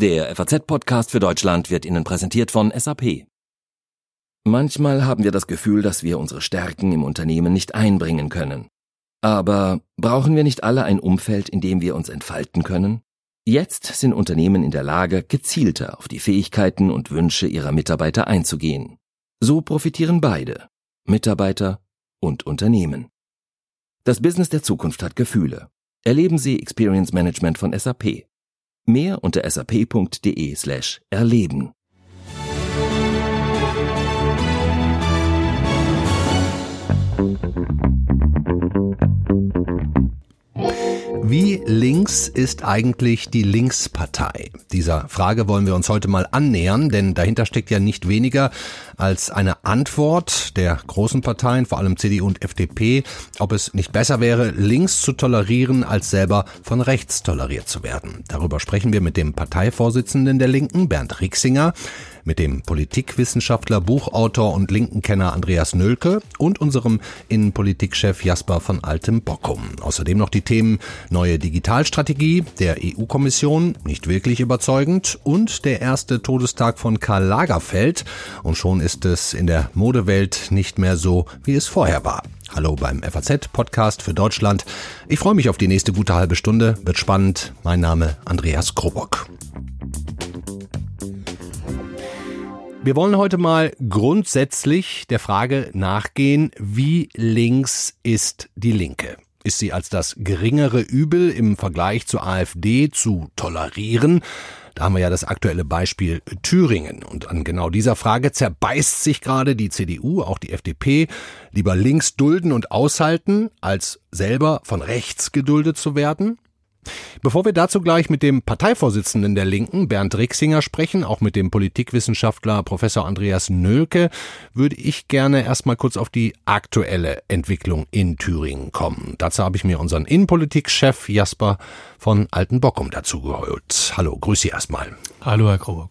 Der FAZ-Podcast für Deutschland wird Ihnen präsentiert von SAP. Manchmal haben wir das Gefühl, dass wir unsere Stärken im Unternehmen nicht einbringen können. Aber brauchen wir nicht alle ein Umfeld, in dem wir uns entfalten können? Jetzt sind Unternehmen in der Lage, gezielter auf die Fähigkeiten und Wünsche ihrer Mitarbeiter einzugehen. So profitieren beide, Mitarbeiter und Unternehmen. Das Business der Zukunft hat Gefühle. Erleben Sie Experience Management von SAP. Mehr unter sap.de slash erleben. Wie links ist eigentlich die Linkspartei? Dieser Frage wollen wir uns heute mal annähern, denn dahinter steckt ja nicht weniger als eine Antwort der großen Parteien, vor allem CDU und FDP, ob es nicht besser wäre, links zu tolerieren, als selber von rechts toleriert zu werden. Darüber sprechen wir mit dem Parteivorsitzenden der Linken, Bernd Rixinger mit dem Politikwissenschaftler, Buchautor und Linkenkenner Andreas Nölke und unserem Innenpolitikchef Jasper von Altem Bockum. Außerdem noch die Themen neue Digitalstrategie der EU-Kommission, nicht wirklich überzeugend, und der erste Todestag von Karl Lagerfeld. Und schon ist es in der Modewelt nicht mehr so, wie es vorher war. Hallo beim FAZ-Podcast für Deutschland. Ich freue mich auf die nächste gute halbe Stunde. Wird spannend. Mein Name Andreas Krobock. Wir wollen heute mal grundsätzlich der Frage nachgehen, wie links ist die Linke? Ist sie als das geringere Übel im Vergleich zur AfD zu tolerieren? Da haben wir ja das aktuelle Beispiel Thüringen. Und an genau dieser Frage zerbeißt sich gerade die CDU, auch die FDP, lieber links dulden und aushalten, als selber von rechts geduldet zu werden. Bevor wir dazu gleich mit dem Parteivorsitzenden der Linken, Bernd Rixinger, sprechen, auch mit dem Politikwissenschaftler Professor Andreas Nölke, würde ich gerne erstmal kurz auf die aktuelle Entwicklung in Thüringen kommen. Dazu habe ich mir unseren Innenpolitikchef Jasper von Altenbockum dazugeholt. Hallo, grüße Sie erstmal. Hallo, Herr Krobock.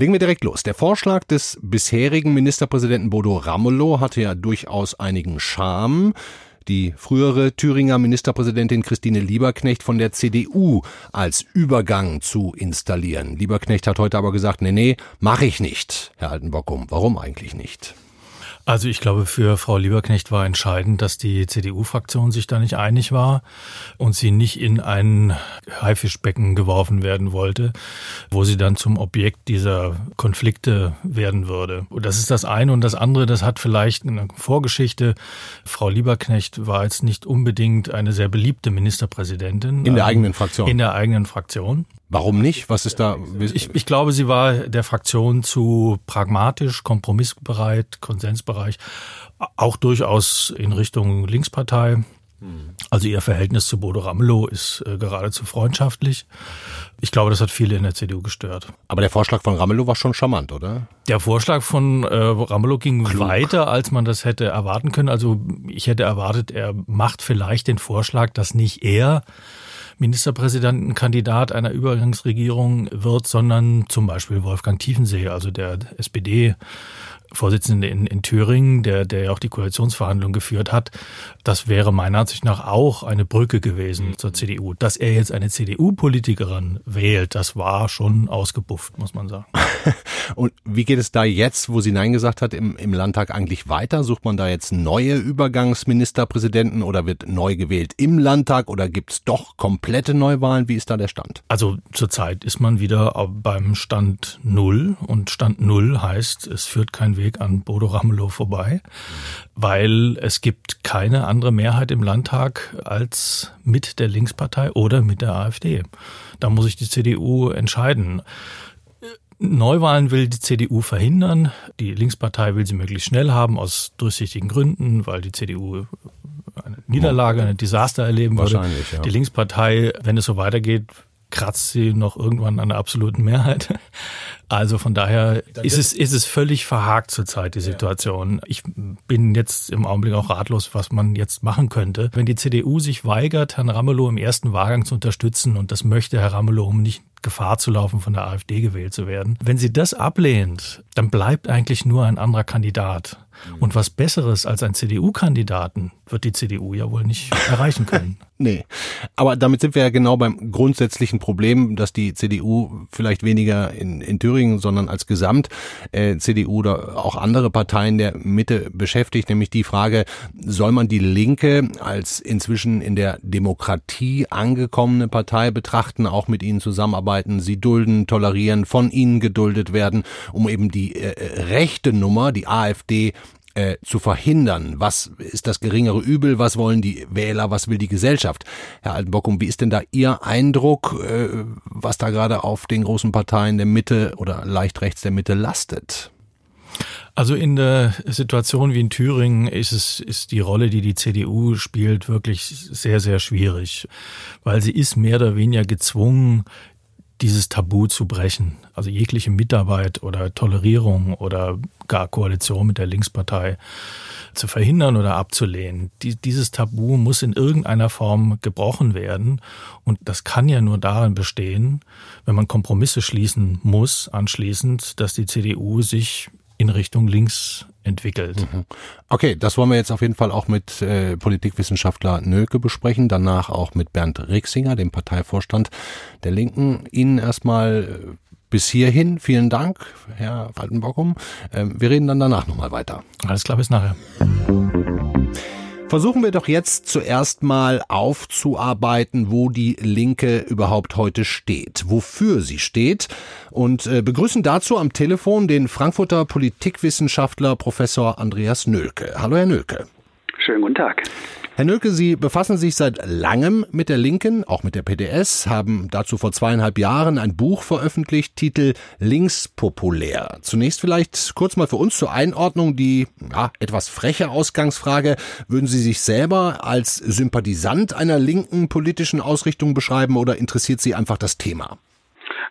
Legen wir direkt los. Der Vorschlag des bisherigen Ministerpräsidenten Bodo Ramelow hatte ja durchaus einigen Charme die frühere Thüringer Ministerpräsidentin Christine Lieberknecht von der CDU als Übergang zu installieren. Lieberknecht hat heute aber gesagt, nee, nee, mache ich nicht, Herr Altenbockum. Warum eigentlich nicht? Also ich glaube, für Frau Lieberknecht war entscheidend, dass die CDU-Fraktion sich da nicht einig war und sie nicht in ein Haifischbecken geworfen werden wollte, wo sie dann zum Objekt dieser Konflikte werden würde. Und das ist das eine. Und das andere, das hat vielleicht eine Vorgeschichte. Frau Lieberknecht war jetzt nicht unbedingt eine sehr beliebte Ministerpräsidentin. In der eigenen Fraktion. In der eigenen Fraktion. Warum nicht? Was ist da? Ich, ich glaube, sie war der Fraktion zu pragmatisch, kompromissbereit, Konsensbereich, auch durchaus in Richtung Linkspartei. Also ihr Verhältnis zu Bodo Ramelow ist äh, geradezu freundschaftlich. Ich glaube, das hat viele in der CDU gestört. Aber der Vorschlag von Ramelow war schon charmant, oder? Der Vorschlag von äh, Ramelow ging Klug. weiter, als man das hätte erwarten können. Also ich hätte erwartet, er macht vielleicht den Vorschlag, dass nicht er Ministerpräsidentenkandidat einer Übergangsregierung wird, sondern zum Beispiel Wolfgang Tiefensee, also der SPD Vorsitzende in, in Thüringen, der, der ja auch die Koalitionsverhandlungen geführt hat, das wäre meiner Ansicht nach auch eine Brücke gewesen mhm. zur CDU. Dass er jetzt eine CDU-Politikerin wählt, das war schon ausgebufft, muss man sagen. Und wie geht es da jetzt, wo sie Nein gesagt hat, im, im Landtag eigentlich weiter? Sucht man da jetzt neue Übergangsministerpräsidenten oder wird neu gewählt im Landtag oder gibt es doch komplette Neuwahlen? Wie ist da der Stand? Also zurzeit ist man wieder beim Stand Null und Stand Null heißt, es führt kein Weg an Bodo Ramelow vorbei, weil es gibt keine andere Mehrheit im Landtag als mit der Linkspartei oder mit der AfD. Da muss sich die CDU entscheiden. Neuwahlen will die CDU verhindern. Die Linkspartei will sie möglichst schnell haben, aus durchsichtigen Gründen, weil die CDU eine Niederlage, ein Desaster erleben würde. Wahrscheinlich, Ja. Die Linkspartei, wenn es so weitergeht, kratzt sie noch irgendwann an der absoluten Mehrheit. Also von daher ist es, ist es völlig verhakt zurzeit, die Situation. Ich bin jetzt im Augenblick auch ratlos, was man jetzt machen könnte. Wenn die CDU sich weigert, Herrn Ramelow im ersten Wahlgang zu unterstützen, und das möchte Herr Ramelow, um nicht Gefahr zu laufen, von der AfD gewählt zu werden. Wenn sie das ablehnt, dann bleibt eigentlich nur ein anderer Kandidat. Und was Besseres als ein CDU-Kandidaten wird die CDU ja wohl nicht erreichen können. nee. Aber damit sind wir ja genau beim grundsätzlichen Problem, dass die CDU vielleicht weniger in, in Thüringen, sondern als Gesamt äh, CDU oder auch andere Parteien der Mitte beschäftigt, nämlich die Frage, soll man die Linke als inzwischen in der Demokratie angekommene Partei betrachten, auch mit ihnen zusammenarbeiten, sie dulden, tolerieren, von ihnen geduldet werden, um eben die äh, rechte Nummer, die AfD, äh, zu verhindern? Was ist das geringere Übel? Was wollen die Wähler? Was will die Gesellschaft? Herr Altenbockum, wie ist denn da Ihr Eindruck, äh, was da gerade auf den großen Parteien der Mitte oder leicht rechts der Mitte lastet? Also in der Situation wie in Thüringen ist es ist die Rolle, die die CDU spielt, wirklich sehr sehr schwierig, weil sie ist mehr oder weniger gezwungen, dieses Tabu zu brechen. Also jegliche Mitarbeit oder Tolerierung oder gar Koalition mit der Linkspartei zu verhindern oder abzulehnen. Die, dieses Tabu muss in irgendeiner Form gebrochen werden. Und das kann ja nur darin bestehen, wenn man Kompromisse schließen muss, anschließend, dass die CDU sich in Richtung links entwickelt. Mhm. Okay, das wollen wir jetzt auf jeden Fall auch mit äh, Politikwissenschaftler Nöke besprechen, danach auch mit Bernd Rixinger, dem Parteivorstand der Linken. Ihnen erstmal äh, bis hierhin vielen Dank, Herr Faltenbockum. Ähm, wir reden dann danach nochmal weiter. Alles klar, bis nachher. Versuchen wir doch jetzt zuerst mal aufzuarbeiten, wo die Linke überhaupt heute steht, wofür sie steht und äh, begrüßen dazu am Telefon den Frankfurter Politikwissenschaftler Professor Andreas Nölke. Hallo Herr Nölke. Schönen guten Tag. Herr Nölke, Sie befassen sich seit langem mit der Linken, auch mit der PDS, haben dazu vor zweieinhalb Jahren ein Buch veröffentlicht, Titel Linkspopulär. Zunächst vielleicht kurz mal für uns zur Einordnung die ja, etwas freche Ausgangsfrage. Würden Sie sich selber als Sympathisant einer linken politischen Ausrichtung beschreiben oder interessiert Sie einfach das Thema?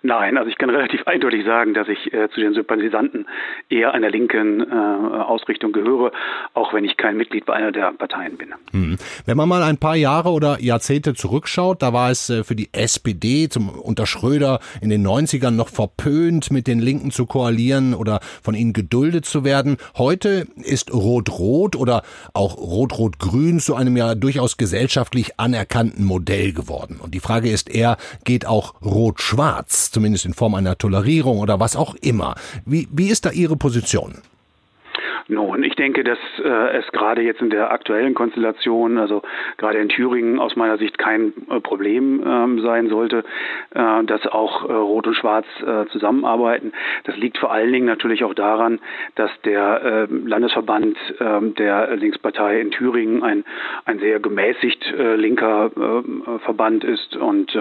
Nein, also ich kann relativ eindeutig sagen, dass ich äh, zu den Sympathisanten eher einer linken äh, Ausrichtung gehöre, auch wenn ich kein Mitglied bei einer der Parteien bin. Hm. Wenn man mal ein paar Jahre oder Jahrzehnte zurückschaut, da war es äh, für die SPD zum, unter Schröder in den 90ern noch verpönt, mit den Linken zu koalieren oder von ihnen geduldet zu werden. Heute ist Rot-Rot oder auch Rot-Rot-Grün zu einem ja durchaus gesellschaftlich anerkannten Modell geworden. Und die Frage ist eher, geht auch Rot-Schwarz? Zumindest in Form einer Tolerierung oder was auch immer. Wie, wie ist da Ihre Position? Nun, ich denke, dass äh, es gerade jetzt in der aktuellen Konstellation, also gerade in Thüringen aus meiner Sicht kein äh, Problem ähm, sein sollte, äh, dass auch äh, Rot und Schwarz äh, zusammenarbeiten. Das liegt vor allen Dingen natürlich auch daran, dass der äh, Landesverband äh, der Linkspartei in Thüringen ein, ein sehr gemäßigt äh, linker Verband ist und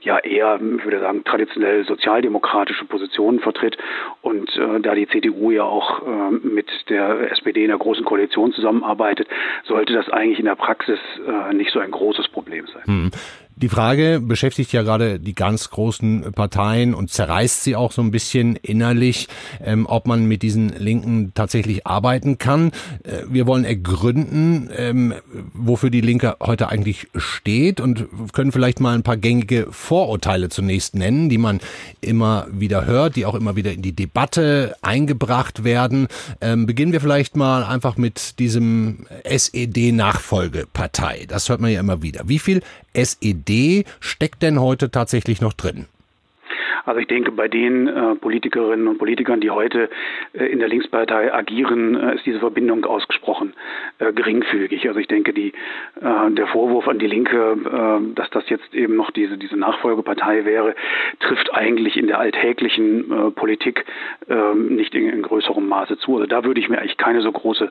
ja eher, ich würde sagen, traditionell sozialdemokratische Positionen vertritt und da die CDU ja auch mit der SPD in der Großen Koalition zusammenarbeitet, sollte das eigentlich in der Praxis äh, nicht so ein großes Problem sein. Hm. Die Frage beschäftigt ja gerade die ganz großen Parteien und zerreißt sie auch so ein bisschen innerlich, ähm, ob man mit diesen Linken tatsächlich arbeiten kann. Äh, wir wollen ergründen, ähm, wofür die Linke heute eigentlich steht und können vielleicht mal ein paar gängige Vorurteile zunächst nennen, die man immer wieder hört, die auch immer wieder in die Debatte eingebracht werden. Ähm, beginnen wir vielleicht mal einfach mit diesem SED-Nachfolgepartei. Das hört man ja immer wieder. Wie viel SED steckt denn heute tatsächlich noch drin? Also ich denke, bei den äh, Politikerinnen und Politikern, die heute äh, in der Linkspartei agieren, äh, ist diese Verbindung ausgesprochen geringfügig. Also ich denke, die, der Vorwurf an die Linke, dass das jetzt eben noch diese, diese Nachfolgepartei wäre, trifft eigentlich in der alltäglichen Politik ähm, nicht in, größerem Maße zu. Also da würde ich mir eigentlich keine so große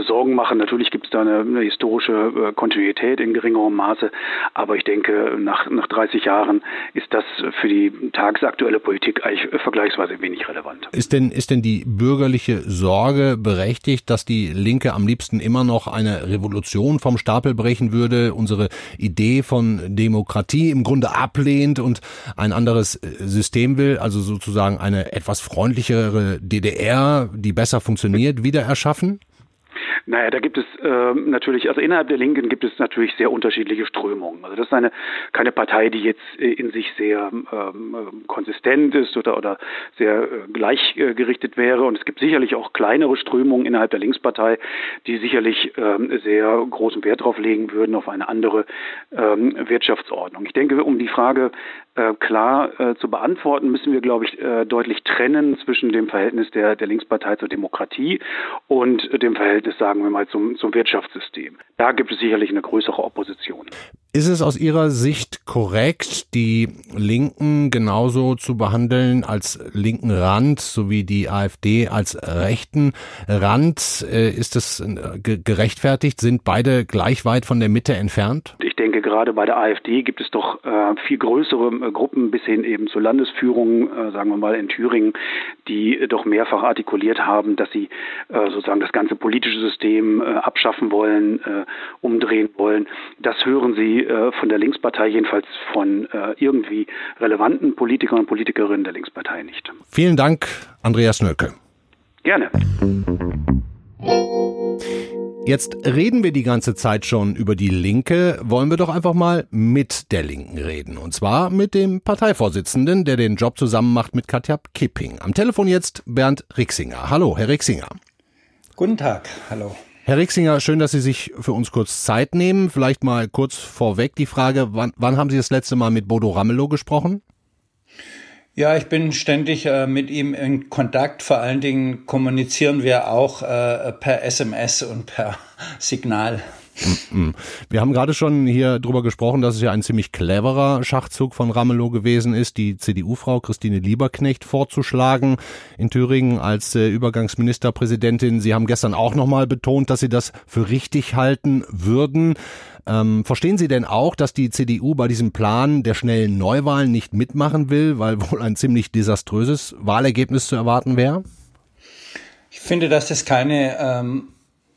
Sorgen machen. Natürlich gibt es da eine, eine historische Kontinuität in geringerem Maße, aber ich denke, nach, nach 30 Jahren ist das für die tagesaktuelle Politik eigentlich vergleichsweise wenig relevant. Ist denn, ist denn die bürgerliche Sorge berechtigt, dass die Linke am liebsten immer noch eine Revolution vom Stapel brechen würde, unsere Idee von Demokratie im Grunde ablehnt und ein anderes äh, System will, also sozusagen eine etwas freundlichere DDR, die besser funktioniert, wieder erschaffen? Naja, da gibt es äh, natürlich, also innerhalb der Linken gibt es natürlich sehr unterschiedliche Strömungen. Also das ist eine keine Partei, die jetzt äh, in sich sehr ähm, konsistent ist oder oder sehr äh, gleichgerichtet wäre. Und es gibt sicherlich auch kleinere Strömungen innerhalb der Linkspartei, die sicherlich ähm, sehr großen Wert darauf legen würden auf eine andere ähm, Wirtschaftsordnung. Ich denke, um die Frage äh, klar äh, zu beantworten, müssen wir, glaube ich, äh, deutlich trennen zwischen dem Verhältnis der, der Linkspartei zur Demokratie und dem Verhältnis, sagen wir mal, zum, zum Wirtschaftssystem. Da gibt es sicherlich eine größere Opposition. Ist es aus Ihrer Sicht korrekt, die Linken genauso zu behandeln als linken Rand sowie die AfD als rechten Rand? Äh, ist das äh, gerechtfertigt? Sind beide gleich weit von der Mitte entfernt? Ich denke, gerade bei der AfD gibt es doch äh, viel größere Gruppen bis hin eben zur Landesführung, sagen wir mal in Thüringen, die doch mehrfach artikuliert haben, dass sie sozusagen das ganze politische System abschaffen wollen, umdrehen wollen. Das hören Sie äh, von der Linkspartei, jedenfalls von äh, irgendwie relevanten Politikern und Politikerinnen der Linkspartei nicht. Vielen Dank, Andreas Nöcke. Gerne. Jetzt reden wir die ganze Zeit schon über die Linke, wollen wir doch einfach mal mit der Linken reden. Und zwar mit dem Parteivorsitzenden, der den Job zusammen macht mit Katja Kipping. Am Telefon jetzt Bernd Rixinger. Hallo, Herr Rixinger. Guten Tag, hallo. Herr Rixinger, schön, dass Sie sich für uns kurz Zeit nehmen. Vielleicht mal kurz vorweg die Frage, wann, wann haben Sie das letzte Mal mit Bodo Ramelow gesprochen? Ja, ich bin ständig äh, mit ihm in Kontakt. Vor allen Dingen kommunizieren wir auch äh, per SMS und per Signal. Wir haben gerade schon hier drüber gesprochen, dass es ja ein ziemlich cleverer Schachzug von Ramelow gewesen ist, die CDU-Frau Christine Lieberknecht vorzuschlagen in Thüringen als äh, Übergangsministerpräsidentin. Sie haben gestern auch nochmal betont, dass Sie das für richtig halten würden. Ähm, verstehen Sie denn auch, dass die CDU bei diesem Plan der schnellen Neuwahlen nicht mitmachen will, weil wohl ein ziemlich desaströses Wahlergebnis zu erwarten wäre? Ich finde, dass das keine ähm,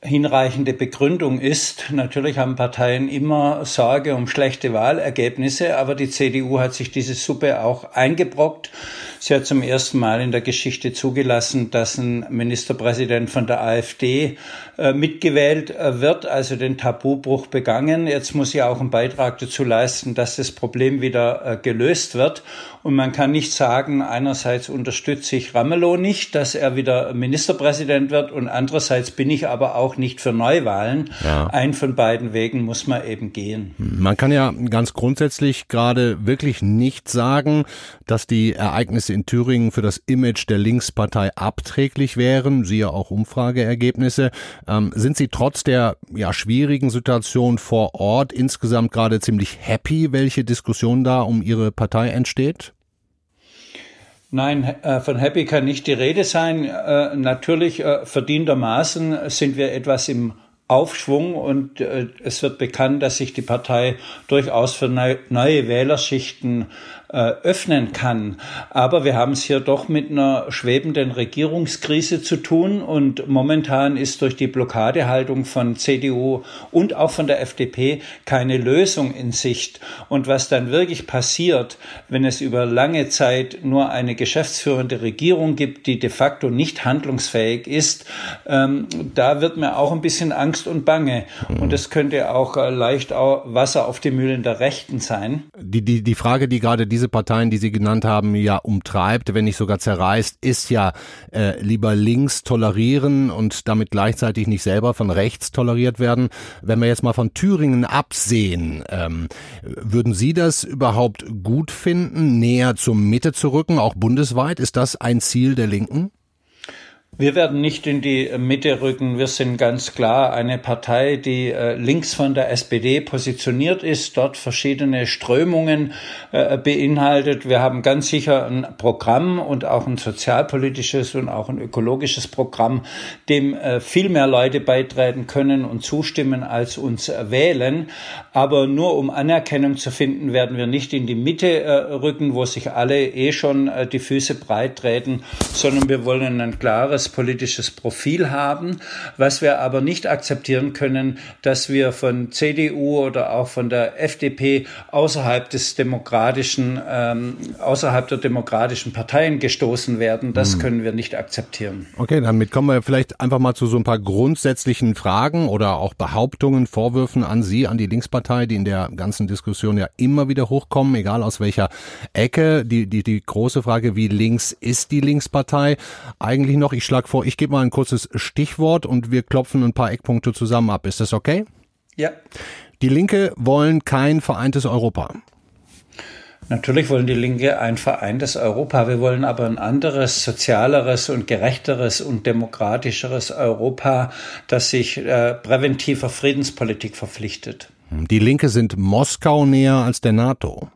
hinreichende Begründung ist. Natürlich haben Parteien immer Sorge um schlechte Wahlergebnisse, aber die CDU hat sich diese Suppe auch eingebrockt. Sie hat zum ersten Mal in der Geschichte zugelassen, dass ein Ministerpräsident von der AfD mitgewählt äh, wird, also den Tabubruch begangen. Jetzt muss sie auch einen Beitrag dazu leisten, dass das Problem wieder äh, gelöst wird. Und man kann nicht sagen, einerseits unterstütze ich Ramelow nicht, dass er wieder Ministerpräsident wird und andererseits bin ich aber auch nicht für Neuwahlen. Ja. Ein von beiden Wegen muss man eben gehen. Man kann ja ganz grundsätzlich gerade wirklich nicht sagen, dass die Ereignisse in Thüringen für das Image der Linkspartei abträglich wären, siehe auch Umfrageergebnisse. Ähm, sind Sie trotz der ja, schwierigen Situation vor Ort insgesamt gerade ziemlich happy, welche Diskussion da um Ihre Partei entsteht? Nein, äh, von Happy kann nicht die Rede sein. Äh, natürlich äh, verdientermaßen sind wir etwas im Aufschwung und es wird bekannt, dass sich die Partei durchaus für neue Wählerschichten äh, öffnen kann. Aber wir haben es hier doch mit einer schwebenden Regierungskrise zu tun und momentan ist durch die Blockadehaltung von CDU und auch von der FDP keine Lösung in Sicht. Und was dann wirklich passiert, wenn es über lange Zeit nur eine geschäftsführende Regierung gibt, die de facto nicht handlungsfähig ist, ähm, da wird mir auch ein bisschen Angst und Bange. Und es könnte auch äh, leicht auch Wasser auf die Mühlen der Rechten sein. Die, die, die Frage, die gerade diese diese Parteien, die Sie genannt haben, ja umtreibt, wenn nicht sogar zerreißt, ist ja äh, lieber links tolerieren und damit gleichzeitig nicht selber von rechts toleriert werden. Wenn wir jetzt mal von Thüringen absehen, ähm, würden Sie das überhaupt gut finden, näher zur Mitte zu rücken, auch bundesweit? Ist das ein Ziel der Linken? Wir werden nicht in die Mitte rücken. Wir sind ganz klar eine Partei, die äh, links von der SPD positioniert ist, dort verschiedene Strömungen äh, beinhaltet. Wir haben ganz sicher ein Programm und auch ein sozialpolitisches und auch ein ökologisches Programm, dem äh, viel mehr Leute beitreten können und zustimmen, als uns wählen. Aber nur um Anerkennung zu finden, werden wir nicht in die Mitte rücken, wo sich alle eh schon die Füße breit treten, sondern wir wollen ein klares klares politisches Profil haben. Was wir aber nicht akzeptieren können, dass wir von CDU oder auch von der FDP außerhalb des demokratischen, ähm, außerhalb der demokratischen Parteien gestoßen werden. Das hm. können wir nicht akzeptieren. Okay, damit kommen wir vielleicht einfach mal zu so ein paar grundsätzlichen Fragen oder auch Behauptungen, Vorwürfen an Sie, an die Linkspartei, die in der ganzen Diskussion ja immer wieder hochkommen, egal aus welcher Ecke. Die, die, die große Frage, wie links ist die Linkspartei eigentlich noch? Ich schlage vor, ich gebe mal ein kurzes Stichwort und wir klopfen ein paar Eckpunkte zusammen ab. Ist das okay? Ja. Die Linke wollen kein vereintes Europa. Natürlich wollen die Linke ein vereintes Europa. Wir wollen aber ein anderes, sozialeres und gerechteres und demokratischeres Europa, das sich äh, präventiver Friedenspolitik verpflichtet. Die Linke sind Moskau näher als der NATO.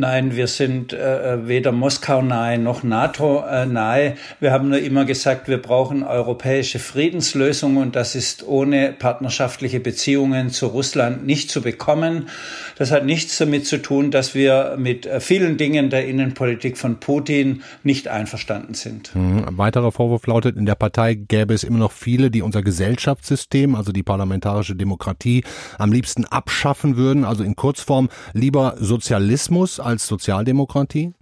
Nein, wir sind äh, äh, weder Moskau nahe noch NATO äh, nahe. Wir haben nur immer gesagt, wir brauchen europäische Friedenslösungen und das ist ohne partnerschaftliche Beziehungen zu Russland nicht zu bekommen. Das hat nichts damit zu tun, dass wir mit äh, vielen Dingen der Innenpolitik von Putin nicht einverstanden sind. Mhm. Ein weiterer Vorwurf lautet, in der Partei gäbe es immer noch viele, die unser Gesellschaftssystem, also die parlamentarische Demokratie, am liebsten abschaffen würden, also in Kurzform lieber Sozialismus als Sozialdemokratie?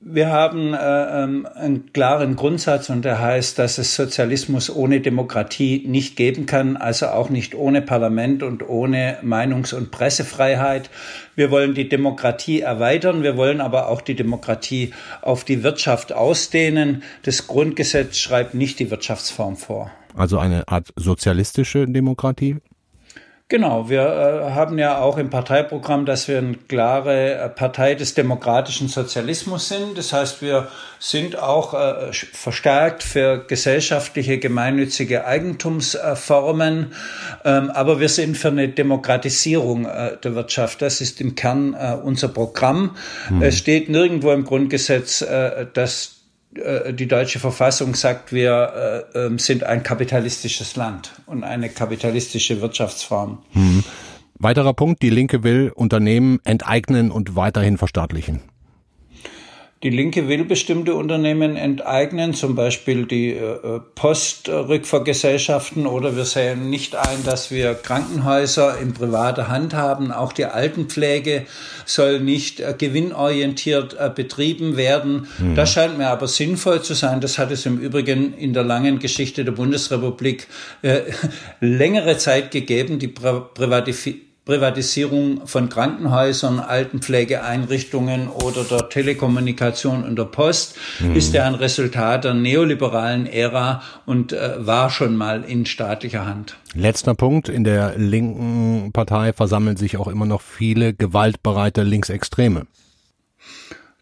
Wir haben äh, ähm, einen klaren Grundsatz und der heißt, dass es Sozialismus ohne Demokratie nicht geben kann, also auch nicht ohne Parlament und ohne Meinungs- und Pressefreiheit. Wir wollen die Demokratie erweitern, wir wollen aber auch die Demokratie auf die Wirtschaft ausdehnen. Das Grundgesetz schreibt nicht die Wirtschaftsform vor. Also eine Art sozialistische Demokratie? Genau, wir äh, haben ja auch im Parteiprogramm, dass wir eine klare äh, Partei des demokratischen Sozialismus sind. Das heißt, wir sind auch äh, verstärkt für gesellschaftliche, gemeinnützige Eigentumsformen, ähm, aber wir sind für eine Demokratisierung äh, der Wirtschaft. Das ist im Kern äh, unser Programm. Hm. Es steht nirgendwo im Grundgesetz, äh, dass die deutsche Verfassung sagt, wir äh, ähm, sind ein kapitalistisches Land und eine kapitalistische Wirtschaftsform. Hm. Weiterer Punkt, die Linke will Unternehmen enteignen und weiterhin verstaatlichen. Die Linke will bestimmte Unternehmen enteignen, zum Beispiel die äh, Postrückvergesellschaften, oder wir sehen nicht ein, dass wir Krankenhäuser in privater Hand haben. Auch die Altenpflege soll nicht äh, gewinnorientiert äh, betrieben werden. Mhm. Das scheint mir aber sinnvoll zu sein. Das hat es im Übrigen in der langen Geschichte der Bundesrepublik äh, längere Zeit gegeben, die Privatisierung Privatisierung von Krankenhäusern, Altenpflegeeinrichtungen oder der Telekommunikation und der Post mhm. ist ja ein Resultat der neoliberalen Ära und äh, war schon mal in staatlicher Hand. Letzter Punkt. In der linken Partei versammeln sich auch immer noch viele gewaltbereite Linksextreme.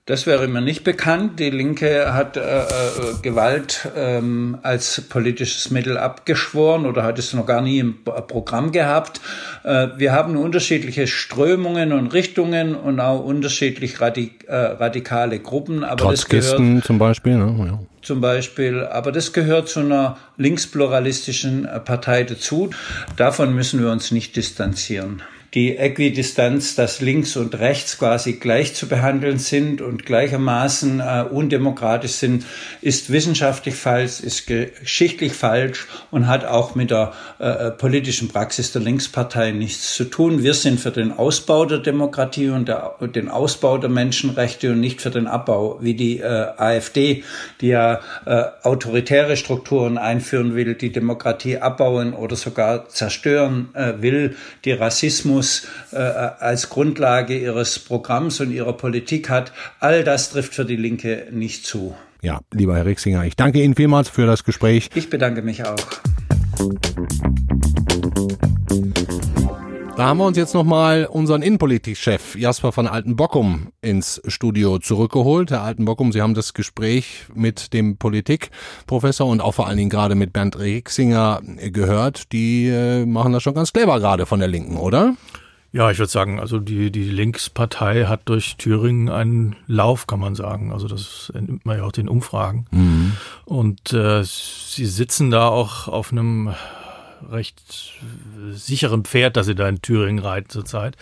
Das wäre mir nicht bekannt. Die Linke hat äh, äh, Gewalt ähm, als politisches Mittel abgeschworen oder hat es noch gar nie im Programm gehabt. Äh, wir haben unterschiedliche Strömungen und Richtungen und auch unterschiedlich radik äh, radikale Gruppen. Aber Trotzkisten gehört, zum Beispiel. Ne? Ja. Zum Beispiel, aber das gehört zu einer linkspluralistischen äh, Partei dazu. Davon müssen wir uns nicht distanzieren die Äquidistanz, dass links und rechts quasi gleich zu behandeln sind und gleichermaßen äh, undemokratisch sind, ist wissenschaftlich falsch, ist geschichtlich falsch und hat auch mit der äh, äh, politischen Praxis der Linkspartei nichts zu tun. Wir sind für den Ausbau der Demokratie und, der, den Ausbau der Menschenrechte und nicht für den Abbau, wie die äh, AfD, die ja äh, autoritäre Strukturen einführen will, die Demokratie abbauen oder sogar zerstören äh, will, die Rassismus Kommunismus äh, als Grundlage ihres Programms und ihrer Politik hat. All das trifft für die Linke nicht zu. Ja, lieber Herr Rixinger, ich danke Ihnen vielmals für das Gespräch. Ich bedanke mich auch. Da haben wir uns jetzt nochmal unseren Innenpolitikchef Jasper von Altenbockum ins Studio zurückgeholt. Herr Altenbockum, Sie haben das Gespräch mit dem Politikprofessor und auch vor allen Dingen gerade mit Bernd Rixinger gehört. Die äh, machen das schon ganz clever gerade von der Linken, oder? Ja, ich würde sagen, also die, die Linkspartei hat durch Thüringen einen Lauf, kann man sagen. Also das entnimmt man ja auch den Umfragen. Mhm. Und äh, sie sitzen da auch auf einem recht sicherem Pferd, dass sie da in Thüringen reiten zurzeit.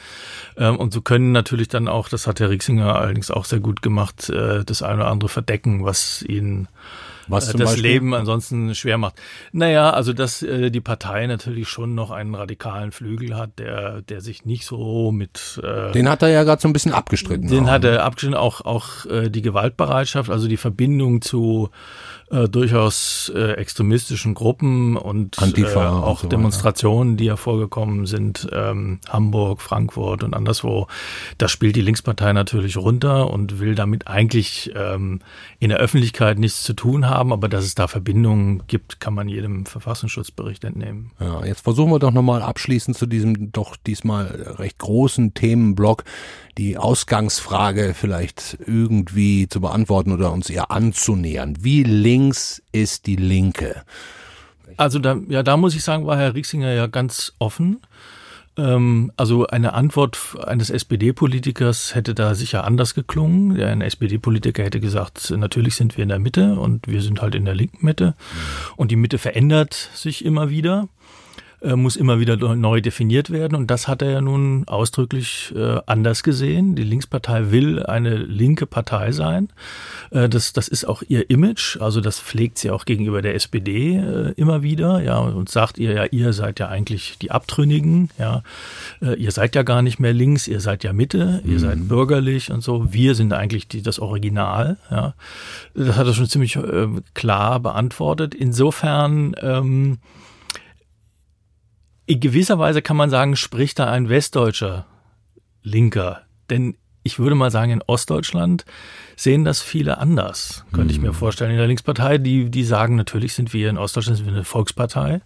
Ähm, und so können natürlich dann auch, das hat Herr Rixinger allerdings auch sehr gut gemacht, äh, das eine oder andere verdecken, was ihnen was äh, das Beispiel? Leben ansonsten schwer macht. Naja, also dass äh, die Partei natürlich schon noch einen radikalen Flügel hat, der, der sich nicht so mit äh, Den hat er ja gerade so ein bisschen abgestritten. Den auch. hat er abgestritten, auch, auch äh, die Gewaltbereitschaft, also die Verbindung zu äh, durchaus äh, extremistischen Gruppen und Antifa äh, auch so Demonstrationen, die ja vorgekommen sind, ähm, Hamburg, Frankfurt und anderswo. Das spielt die Linkspartei natürlich runter und will damit eigentlich ähm, in der Öffentlichkeit nichts zu tun haben, aber dass es da Verbindungen gibt, kann man jedem Verfassungsschutzbericht entnehmen. Ja, jetzt versuchen wir doch nochmal abschließend zu diesem doch diesmal recht großen Themenblock die Ausgangsfrage vielleicht irgendwie zu beantworten oder uns ihr anzunähern. Wie links ist die Linke? Also da, ja, da muss ich sagen, war Herr Rixinger ja ganz offen. Ähm, also eine Antwort eines SPD-Politikers hätte da sicher anders geklungen. Ein SPD-Politiker hätte gesagt, natürlich sind wir in der Mitte und wir sind halt in der linken Mitte. Und die Mitte verändert sich immer wieder. Äh, muss immer wieder neu definiert werden. Und das hat er ja nun ausdrücklich äh, anders gesehen. Die Linkspartei will eine linke Partei sein. Äh, das, das ist auch ihr Image. Also das pflegt sie auch gegenüber der SPD immer wieder. Ja, und sagt ihr ja, ihr seid ja eigentlich die Abtrünnigen. Ja, ihr seid ja gar nicht mehr links. Ihr seid ja Mitte. Ihr mhm. seid bürgerlich und so. Wir sind eigentlich die, das Original. Ja, das hat er schon ziemlich klar beantwortet. Insofern, ähm, in gewisser Weise kann man sagen, spricht da ein westdeutscher Linker. Denn ich würde mal sagen, in Ostdeutschland sehen das viele anders, könnte ich mir hm. vorstellen. In der Linkspartei, die, die sagen, natürlich sind wir in Ostdeutschland sind wir eine Volkspartei.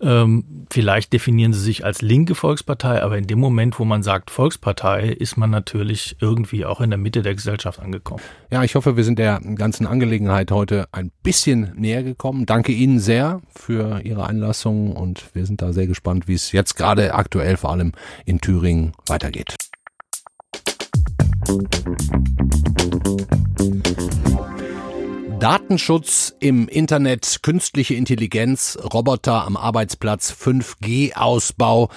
Ähm, vielleicht definieren sie sich als linke Volkspartei, aber in dem Moment, wo man sagt Volkspartei, ist man natürlich irgendwie auch in der Mitte der Gesellschaft angekommen. Ja, ich hoffe, wir sind der ganzen Angelegenheit heute ein bisschen näher gekommen. Danke Ihnen sehr für Ihre Einlassung und wir sind da sehr gespannt, wie es jetzt gerade aktuell vor allem in Thüringen weitergeht. Datenschutz im Internet, künstliche Intelligenz, Roboter am Arbeitsplatz, 5G-Ausbau.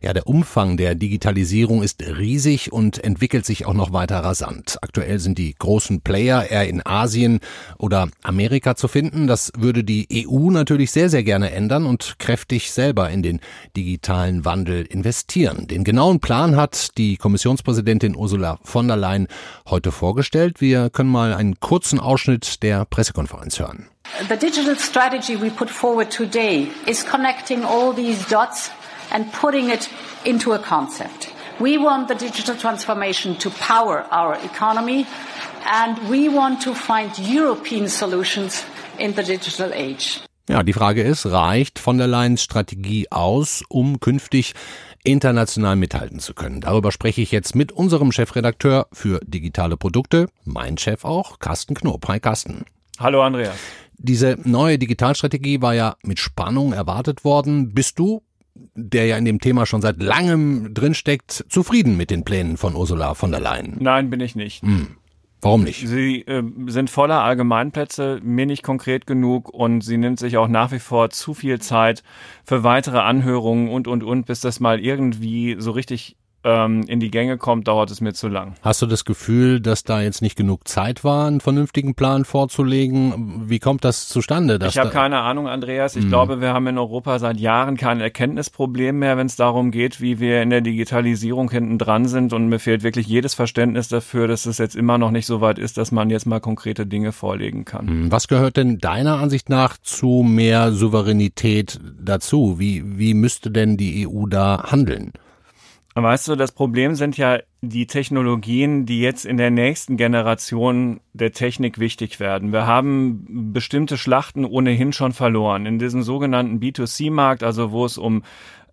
Ja, der Umfang der Digitalisierung ist riesig und entwickelt sich auch noch weiter rasant. Aktuell sind die großen Player eher in Asien oder Amerika zu finden. Das würde die EU natürlich sehr, sehr gerne ändern und kräftig selber in den digitalen Wandel investieren. Den genauen Plan hat die Kommissionspräsidentin Ursula von der Leyen heute vorgestellt. Wir können mal einen kurzen Ausschnitt der Pressekonferenz hören. The digital strategy we put forward today is connecting all these dots and putting it into a concept. We want the digital transformation to power our economy and we want to find European solutions in the digital age. Ja, die Frage ist, reicht von der Leyen's Strategie aus, um künftig international mithalten zu können? Darüber spreche ich jetzt mit unserem Chefredakteur für digitale Produkte, mein Chef auch, Carsten Knob. Hi Carsten. Hallo Andreas. Diese neue Digitalstrategie war ja mit Spannung erwartet worden. Bist du der ja in dem Thema schon seit langem drinsteckt, zufrieden mit den Plänen von Ursula von der Leyen? Nein, bin ich nicht. Hm. Warum nicht? Sie äh, sind voller Allgemeinplätze, mir nicht konkret genug und sie nimmt sich auch nach wie vor zu viel Zeit für weitere Anhörungen und, und, und, bis das mal irgendwie so richtig ähm, in die Gänge kommt, dauert es mir zu lang. Hast du das Gefühl, dass da jetzt nicht genug Zeit war, einen vernünftigen Plan vorzulegen? Wie kommt das zustande? ich habe keine Ahnung, Andreas. Ich mhm. glaube, wir haben in Europa seit Jahren kein Erkenntnisproblem mehr, wenn es darum geht, wie wir in der Digitalisierung hinten dran sind. Und mir fehlt wirklich jedes Verständnis dafür, dass es jetzt immer noch nicht so weit ist, dass man jetzt mal konkrete Dinge vorlegen kann. Mhm. Was gehört denn deiner Ansicht nach zu mehr Souveränität dazu? Wie, wie müsste denn die EU da handeln? Weißt du, das Problem sind ja die Technologien, die jetzt in der nächsten Generation der Technik wichtig werden. Wir haben bestimmte Schlachten ohnehin schon verloren. In diesem sogenannten B2C-Markt, also wo es um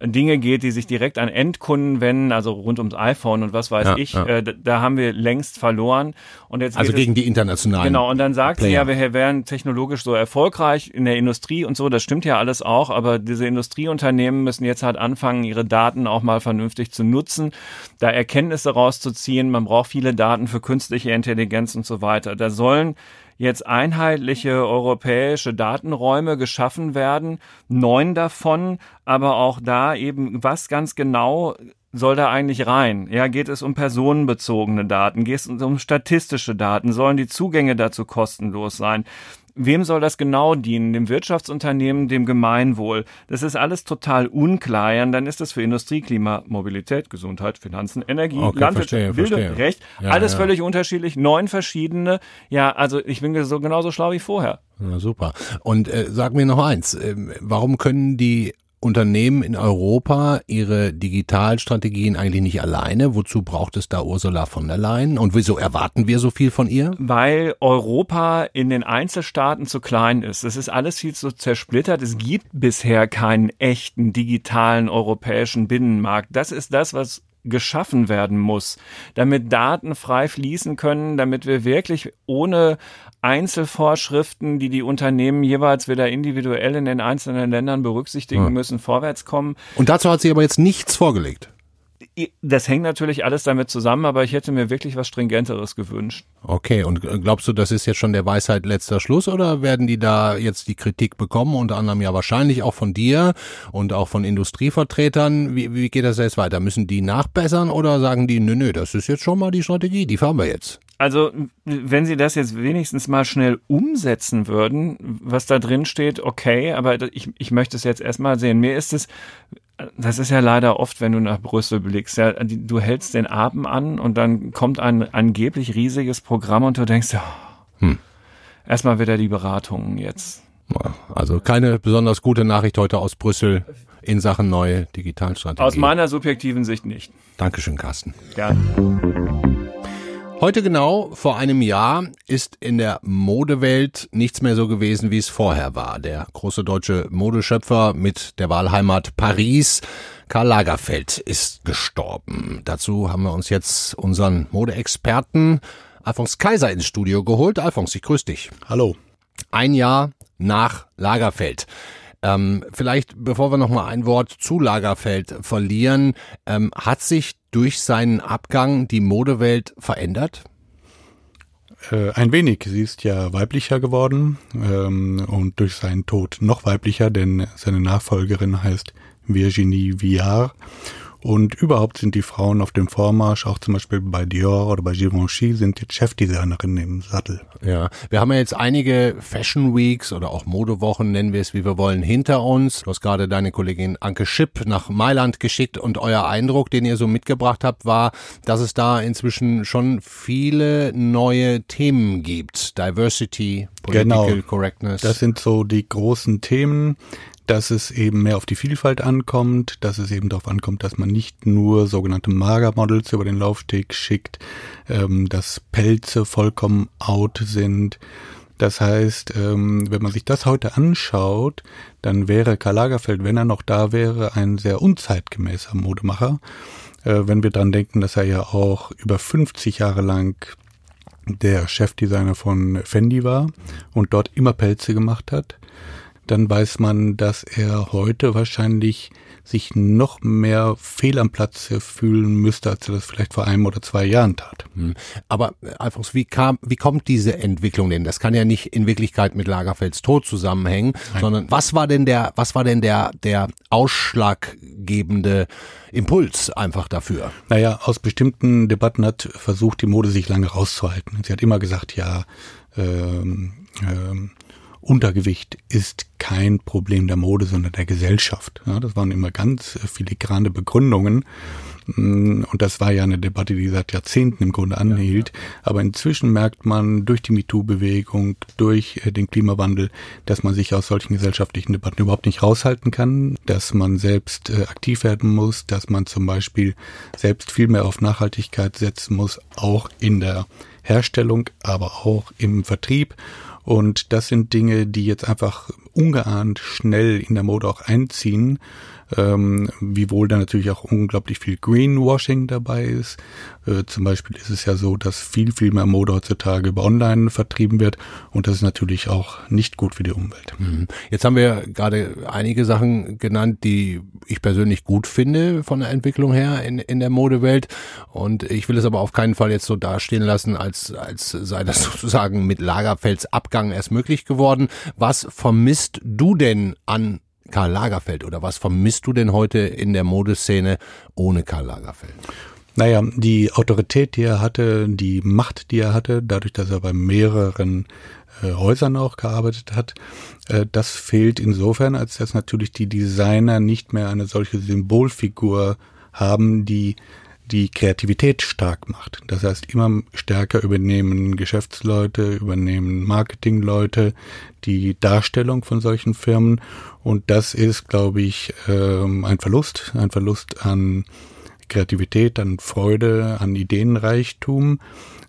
Dinge geht, die sich direkt an Endkunden wenden, also rund ums iPhone und was weiß ja, ich, ja. Äh, da, da, haben wir längst verloren. Und jetzt also gegen es, die internationalen. Genau, und dann sagt Player. sie ja, wir wären technologisch so erfolgreich in der Industrie und so, das stimmt ja alles auch, aber diese Industrieunternehmen müssen jetzt halt anfangen, ihre Daten auch mal vernünftig zu nutzen, da Erkenntnisse rauszuziehen. Man braucht viele Daten für künstliche Intelligenz und so weiter. Da sollen jetzt einheitliche europäische Datenräume geschaffen werden, neun davon, aber auch da eben, was ganz genau soll da eigentlich rein? Ja, geht es um personenbezogene Daten? Geht es um statistische Daten? Sollen die Zugänge dazu kostenlos sein? Wem soll das genau dienen? Dem Wirtschaftsunternehmen, dem Gemeinwohl? Das ist alles total unklar. Und dann ist das für Industrie, Klima, Mobilität, Gesundheit, Finanzen, Energie, okay, Landwirtschaft, Bildung, Recht, ja, alles ja. völlig unterschiedlich, neun verschiedene. Ja, also ich bin so genauso schlau wie vorher. Na super. Und äh, sag mir noch eins, äh, warum können die Unternehmen in Europa ihre Digitalstrategien eigentlich nicht alleine? Wozu braucht es da Ursula von der Leyen? Und wieso erwarten wir so viel von ihr? Weil Europa in den Einzelstaaten zu klein ist. Es ist alles viel zu zersplittert. Es gibt bisher keinen echten digitalen europäischen Binnenmarkt. Das ist das, was geschaffen werden muss, damit Daten frei fließen können, damit wir wirklich ohne Einzelvorschriften, die die Unternehmen jeweils wieder individuell in den einzelnen Ländern berücksichtigen hm. müssen, vorwärts kommen. Und dazu hat sie aber jetzt nichts vorgelegt. Das hängt natürlich alles damit zusammen, aber ich hätte mir wirklich was Stringenteres gewünscht. Okay, und glaubst du, das ist jetzt schon der Weisheit letzter Schluss oder werden die da jetzt die Kritik bekommen, unter anderem ja wahrscheinlich auch von dir und auch von Industrievertretern? Wie, wie geht das jetzt weiter? Müssen die nachbessern oder sagen die, nö, nö, das ist jetzt schon mal die Strategie, die fahren wir jetzt? Also, wenn Sie das jetzt wenigstens mal schnell umsetzen würden, was da drin steht, okay, aber ich, ich möchte es jetzt erstmal sehen. Mir ist es das ist ja leider oft, wenn du nach Brüssel blickst. Ja, du hältst den Atem an und dann kommt ein angeblich riesiges Programm und du denkst, ja, hm. erstmal wieder die Beratungen jetzt. Also keine besonders gute Nachricht heute aus Brüssel in Sachen neue Digitalstrategie. Aus meiner subjektiven Sicht nicht. Dankeschön, Carsten. Gerne. Heute genau vor einem Jahr ist in der Modewelt nichts mehr so gewesen, wie es vorher war. Der große deutsche Modeschöpfer mit der Wahlheimat Paris, Karl Lagerfeld, ist gestorben. Dazu haben wir uns jetzt unseren Modeexperten Alfons Kaiser ins Studio geholt. Alfons, ich grüße dich. Hallo. Ein Jahr nach Lagerfeld. Ähm, vielleicht, bevor wir noch mal ein Wort zu Lagerfeld verlieren, ähm, hat sich durch seinen Abgang die Modewelt verändert? Äh, ein wenig. Sie ist ja weiblicher geworden ähm, und durch seinen Tod noch weiblicher, denn seine Nachfolgerin heißt Virginie Viard und überhaupt sind die Frauen auf dem Vormarsch, auch zum Beispiel bei Dior oder bei Givenchy, sind jetzt Chefdesignerinnen im Sattel. Ja, wir haben ja jetzt einige Fashion Weeks oder auch Modewochen, nennen wir es wie wir wollen, hinter uns. Du hast gerade deine Kollegin Anke Schipp nach Mailand geschickt und euer Eindruck, den ihr so mitgebracht habt, war, dass es da inzwischen schon viele neue Themen gibt. Diversity, Political genau. Correctness. Das sind so die großen Themen dass es eben mehr auf die Vielfalt ankommt, dass es eben darauf ankommt, dass man nicht nur sogenannte Magermodels über den Laufsteg schickt, ähm, dass Pelze vollkommen out sind. Das heißt, ähm, wenn man sich das heute anschaut, dann wäre Karl Lagerfeld, wenn er noch da wäre, ein sehr unzeitgemäßer Modemacher. Äh, wenn wir dran denken, dass er ja auch über 50 Jahre lang der Chefdesigner von Fendi war und dort immer Pelze gemacht hat dann weiß man, dass er heute wahrscheinlich sich noch mehr fehl am Platz fühlen müsste, als er das vielleicht vor einem oder zwei Jahren tat. Hm. Aber Alfons, wie kam, wie kommt diese Entwicklung denn? Das kann ja nicht in Wirklichkeit mit Lagerfelds Tod zusammenhängen, Nein. sondern was war denn der, was war denn der, der ausschlaggebende Impuls einfach dafür? Naja, aus bestimmten Debatten hat versucht, die Mode sich lange rauszuhalten. Sie hat immer gesagt, ja, ähm, ähm, Untergewicht ist kein Problem der Mode, sondern der Gesellschaft. Ja, das waren immer ganz filigrane Begründungen. Mm, und das war ja eine Debatte, die seit Jahrzehnten im Grunde anhielt. Aber inzwischen merkt man durch die MeToo-Bewegung, durch äh, den Klimawandel, dass man sich aus solchen gesellschaftlichen Debatten überhaupt nicht raushalten kann, dass man selbst äh, aktiv werden muss, dass man zum Beispiel selbst viel mehr auf Nachhaltigkeit setzen muss, auch in der Herstellung, aber auch im Vertrieb Und das sind Dinge, die jetzt einfach ungeahnt schnell in der Mode auch einziehen ähm, wiewohl da natürlich auch unglaublich viel Greenwashing dabei ist. Äh, zum Beispiel ist es ja so, dass viel, viel mehr Mode heutzutage über Online vertrieben wird und das ist natürlich auch nicht gut für die Umwelt. Mhm. Jetzt haben wir gerade einige Sachen genannt, die ich persönlich gut finde von der Entwicklung her in, in der Modewelt und ich will es aber auf keinen Fall jetzt so dastehen lassen, als, als sei das sozusagen mit Lagerfelds Abgang erst möglich geworden. Was vermisst du denn an Karl Lagerfeld oder was vermisst du denn heute in der Modeszene ohne Karl Lagerfeld? Naja, die Autorität, die er hatte, die Macht, die er hatte, dadurch, dass er bei mehreren äh, Häusern auch gearbeitet hat, äh, das fehlt insofern, als dass natürlich die Designer nicht mehr eine solche Symbolfigur haben, die die Kreativität stark macht. Das heißt, immer stärker übernehmen Geschäftsleute, übernehmen Marketingleute die Darstellung von solchen Firmen. Und das ist, glaube ich, ähm, ein Verlust, ein Verlust an Kreativität, an Freude, an Ideenreichtum.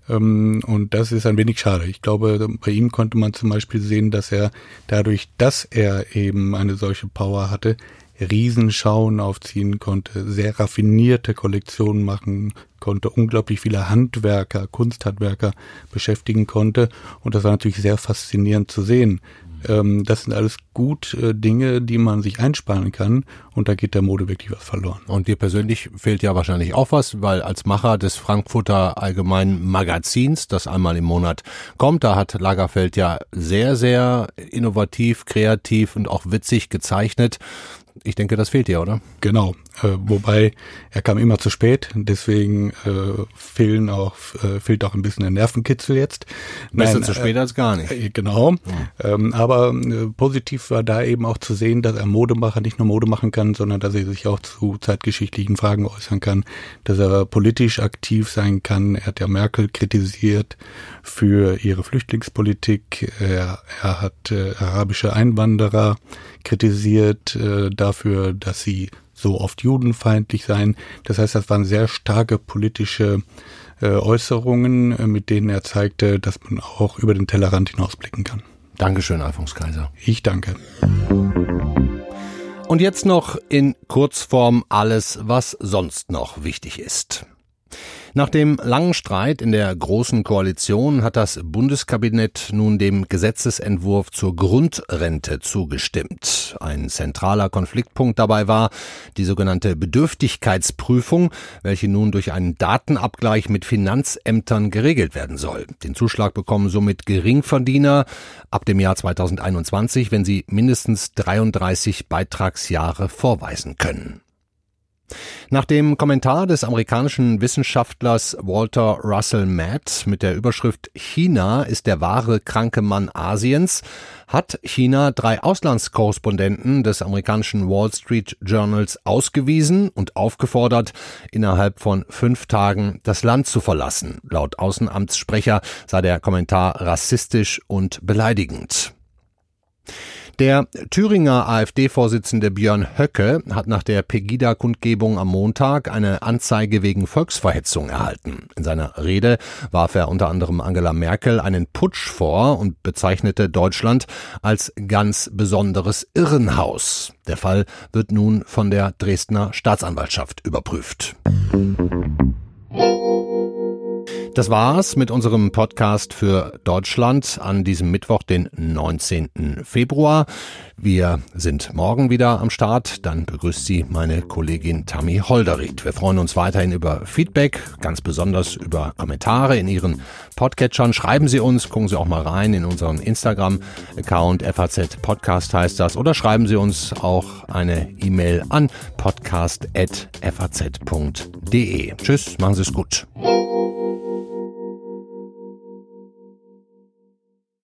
Ähm, und das ist ein wenig schade. Ich glaube, bei ihm konnte man zum Beispiel sehen, dass er dadurch, dass er eben eine solche Power hatte, Riesenschauen aufziehen konnte, sehr raffinierte Kollektionen machen konnte, unglaublich viele Handwerker, Kunsthandwerker beschäftigen konnte. Und das war natürlich sehr faszinierend zu sehen. Ähm, das sind alles gut äh, Dinge, die man sich einsparen kann. Und da geht der Mode wirklich was verloren. Und dir persönlich fehlt ja wahrscheinlich auch was, weil als Macher des Frankfurter Allgemeinen Magazins, das einmal im Monat kommt, da hat Lagerfeld ja sehr, sehr innovativ, kreativ und auch witzig gezeichnet. Ich denke, das fehlt dir, oder? Genau. Äh, wobei er kam immer zu spät, deswegen äh, fehlen auch, äh, fehlt auch ein bisschen der Nervenkitzel jetzt. Besser Nein, zu spät äh, als gar nicht. Äh, genau. Ja. Ähm, aber äh, positiv war da eben auch zu sehen, dass er Modemacher nicht nur Mode machen kann, sondern dass er sich auch zu zeitgeschichtlichen Fragen äußern kann, dass er politisch aktiv sein kann. Er hat ja Merkel kritisiert für ihre Flüchtlingspolitik. Er, er hat arabische Einwanderer kritisiert dafür, dass sie so oft judenfeindlich seien. Das heißt, das waren sehr starke politische äh, Äußerungen, äh, mit denen er zeigte, dass man auch über den Tellerrand hinausblicken kann. Dankeschön, Alfons Kaiser. Ich danke. Und jetzt noch in Kurzform alles, was sonst noch wichtig ist. Nach dem langen Streit in der Großen Koalition hat das Bundeskabinett nun dem Gesetzesentwurf zur Grundrente zugestimmt. Ein zentraler Konfliktpunkt dabei war die sogenannte Bedürftigkeitsprüfung, welche nun durch einen Datenabgleich mit Finanzämtern geregelt werden soll. Den Zuschlag bekommen somit Geringverdiener ab dem Jahr 2021, wenn sie mindestens 33 Beitragsjahre vorweisen können. Nach dem Kommentar des amerikanischen Wissenschaftlers Walter Russell Matt mit der Überschrift China ist der wahre kranke Mann Asiens hat China drei Auslandskorrespondenten des amerikanischen Wall Street Journals ausgewiesen und aufgefordert, innerhalb von fünf Tagen das Land zu verlassen. Laut Außenamtssprecher sei der Kommentar rassistisch und beleidigend. Der Thüringer AfD-Vorsitzende Björn Höcke hat nach der Pegida-Kundgebung am Montag eine Anzeige wegen Volksverhetzung erhalten. In seiner Rede warf er unter anderem Angela Merkel einen Putsch vor und bezeichnete Deutschland als ganz besonderes Irrenhaus. Der Fall wird nun von der Dresdner Staatsanwaltschaft überprüft. Das war's mit unserem Podcast für Deutschland an diesem Mittwoch, den 19. Februar. Wir sind morgen wieder am Start. Dann begrüßt Sie meine Kollegin Tammy Holderried. Wir freuen uns weiterhin über Feedback, ganz besonders über Kommentare in Ihren Podcatchern. Schreiben Sie uns, gucken Sie auch mal rein in unseren Instagram-Account. FAZ Podcast heißt das. Oder schreiben Sie uns auch eine E-Mail an podcast.faz.de. Tschüss, machen Sie es gut.